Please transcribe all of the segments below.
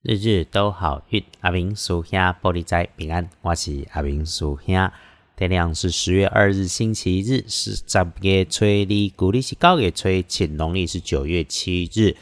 日日都好运，阿明属兄玻璃仔平安，我是阿明属兄。天亮是十月二日星期日，是十月初二，古历是九月初七，农历是九月七日，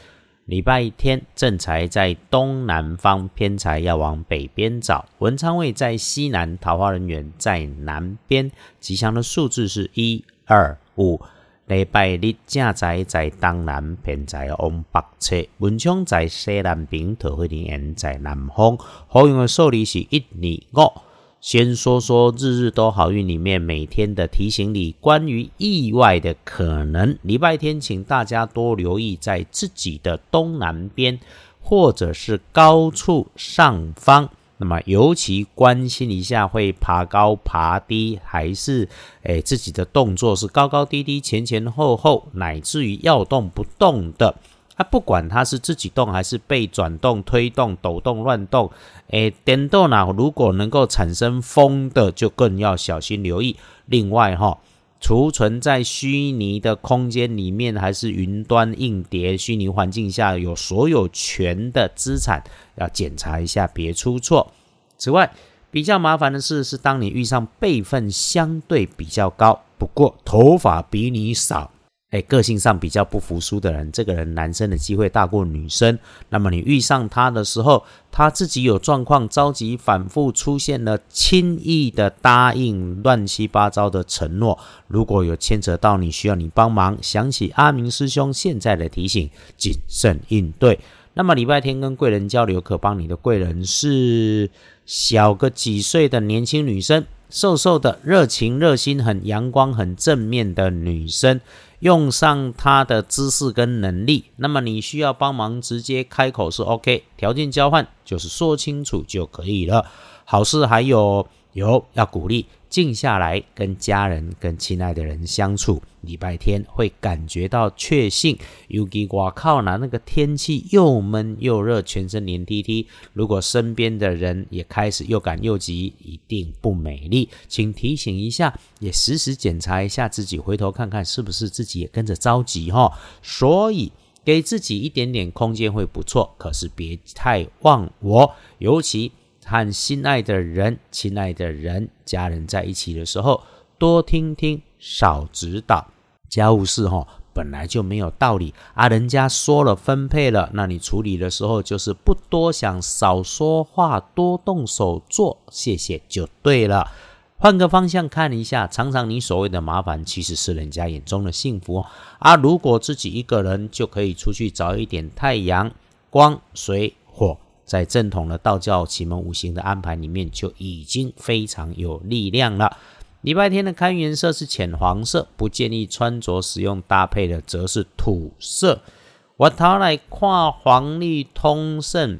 礼拜天。正财在东南方，偏财要往北边找。文昌位在西南，桃花人员在南边。吉祥的数字是一二五。礼拜日正在在东南，偏在往北侧，文昌在西南边，桃花人缘在南方。好运的数字是一二五。先说说日日都好运里面每天的提醒里，关于意外的可能。礼拜天，请大家多留意在自己的东南边，或者是高处上方。那么尤其关心一下，会爬高爬低，还是诶自己的动作是高高低低、前前后后，乃至于要动不动的。啊，不管它是自己动还是被转动、推动、抖动、乱动，诶，电动呢，如果能够产生风的，就更要小心留意。另外哈，储存在虚拟的空间里面，还是云端硬碟、虚拟环境下有所有权的资产，要检查一下，别出错。此外，比较麻烦的事是，当你遇上辈分相对比较高，不过头发比你少。哎，个性上比较不服输的人，这个人男生的机会大过女生。那么你遇上他的时候，他自己有状况，着急，反复出现了轻易的答应、乱七八糟的承诺。如果有牵扯到你需要你帮忙，想起阿明师兄现在的提醒，谨慎应对。那么礼拜天跟贵人交流，可帮你的贵人是小个几岁的年轻女生，瘦瘦的，热情、热心、很阳光、很正面的女生。用上他的知识跟能力，那么你需要帮忙，直接开口是 OK，条件交换就是说清楚就可以了。好事还有有要鼓励。静下来，跟家人、跟亲爱的人相处。礼拜天会感觉到确信。尤其我靠呢，那个天气又闷又热，全身黏滴滴。如果身边的人也开始又赶又急，一定不美丽。请提醒一下，也时时检查一下自己，回头看看是不是自己也跟着着急哈。所以给自己一点点空间会不错，可是别太忘我，尤其。和心爱的人、亲爱的人、家人在一起的时候，多听听，少指导。家务事哈，本来就没有道理啊。人家说了分配了，那你处理的时候就是不多想，少说话，多动手做，谢谢就对了。换个方向看一下，常常你所谓的麻烦，其实是人家眼中的幸福啊。如果自己一个人就可以出去找一点太阳、光、水、火。在正统的道教奇门五行的安排里面，就已经非常有力量了。礼拜天的开运颜色是浅黄色，不建议穿着使用搭配的则是土色。我头来看黄历通胜，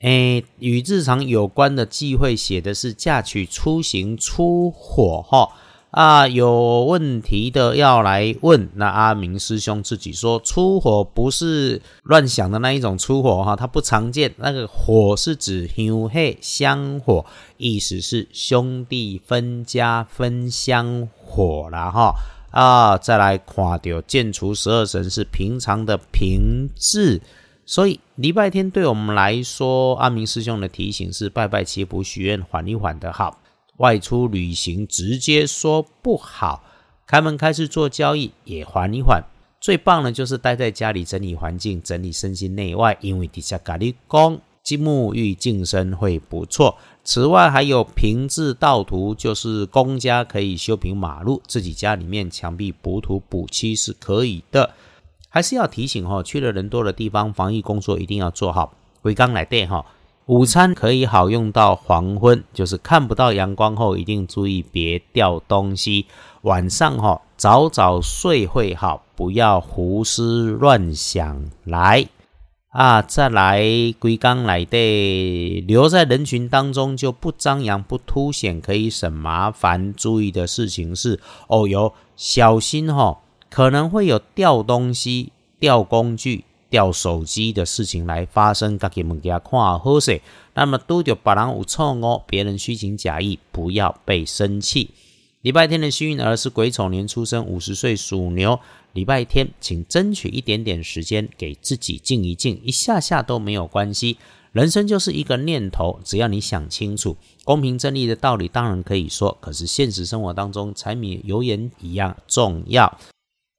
诶，与日常有关的忌讳写的是嫁娶、出行、出火哈。啊，有问题的要来问。那阿明师兄自己说，出火不是乱想的那一种出火哈，它不常见。那个火是指香黑香火，意思是兄弟分家分香火了哈。啊，再来看掉剑除十二神是平常的平治，所以礼拜天对我们来说，阿明师兄的提醒是拜拜祈福许愿，缓一缓的好。外出旅行直接说不好，开门开市做交易也缓一缓。最棒的就是待在家里整理环境，整理身心内外，因为底下咖喱工金木玉净身会不错。此外还有平治道图，就是公家可以修平马路，自己家里面墙壁补土补漆是可以的。还是要提醒哈，去了人多的地方，防疫工作一定要做好。回刚来电哈。午餐可以好用到黄昏，就是看不到阳光后，一定注意别掉东西。晚上哈，早早睡会好，不要胡思乱想。来啊，再来归刚来的，留在人群当中就不张扬不凸显，可以省麻烦。注意的事情是哦，有小心哈，可能会有掉东西、掉工具。掉手机的事情来发生，家己物件看好势。那么都着别人有错哦，别人虚情假意，不要被生气。礼拜天的幸运儿是癸丑年出生，五十岁属牛。礼拜天，请争取一点点时间给自己静一静，一下下都没有关系。人生就是一个念头，只要你想清楚，公平正义的道理当然可以说，可是现实生活当中，柴米油盐一样重要。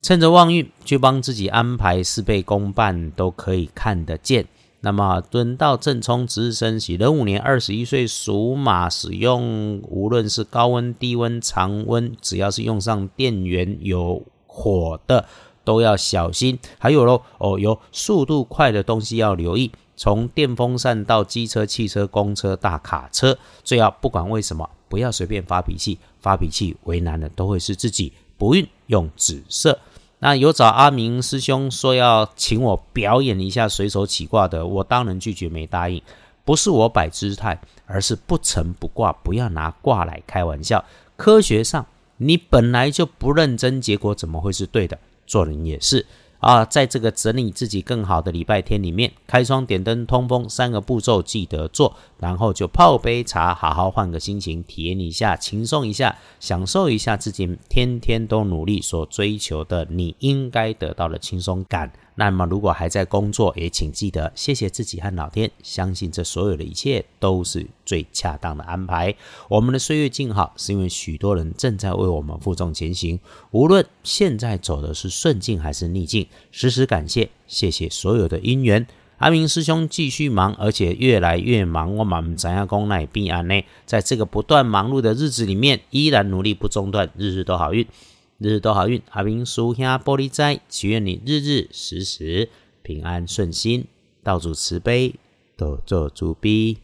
趁着旺运去帮自己安排事倍功半，都可以看得见。那么轮到正冲值日生喜，壬午年二十一岁属马，使用无论是高温、低温、常温，只要是用上电源有火的，都要小心。还有喽，哦，有速度快的东西要留意，从电风扇到机车、汽车、公车、大卡车，最好不管为什么，不要随便发脾气，发脾气为难的都会是自己。不运用紫色。那有找阿明师兄说要请我表演一下随手起卦的，我当然拒绝没答应。不是我摆姿态，而是不成不卦，不要拿卦来开玩笑。科学上，你本来就不认真，结果怎么会是对的？做人也是。啊，在这个整理自己更好的礼拜天里面，开窗、点灯、通风三个步骤记得做，然后就泡杯茶，好好换个心情，体验一下，轻松一下，享受一下自己天天都努力所追求的你应该得到的轻松感。那么，如果还在工作，也请记得谢谢自己和老天，相信这所有的一切都是最恰当的安排。我们的岁月静好，是因为许多人正在为我们负重前行。无论现在走的是顺境还是逆境，时时感谢，谢谢所有的因缘。阿明师兄继续忙，而且越来越忙。我们怎样公乃必安呢？在这个不断忙碌的日子里面，依然努力不中断，日日都好运。日日都好运，阿明叔兄玻璃斋，祈愿你日日时时平安顺心，道主慈悲，多做主逼。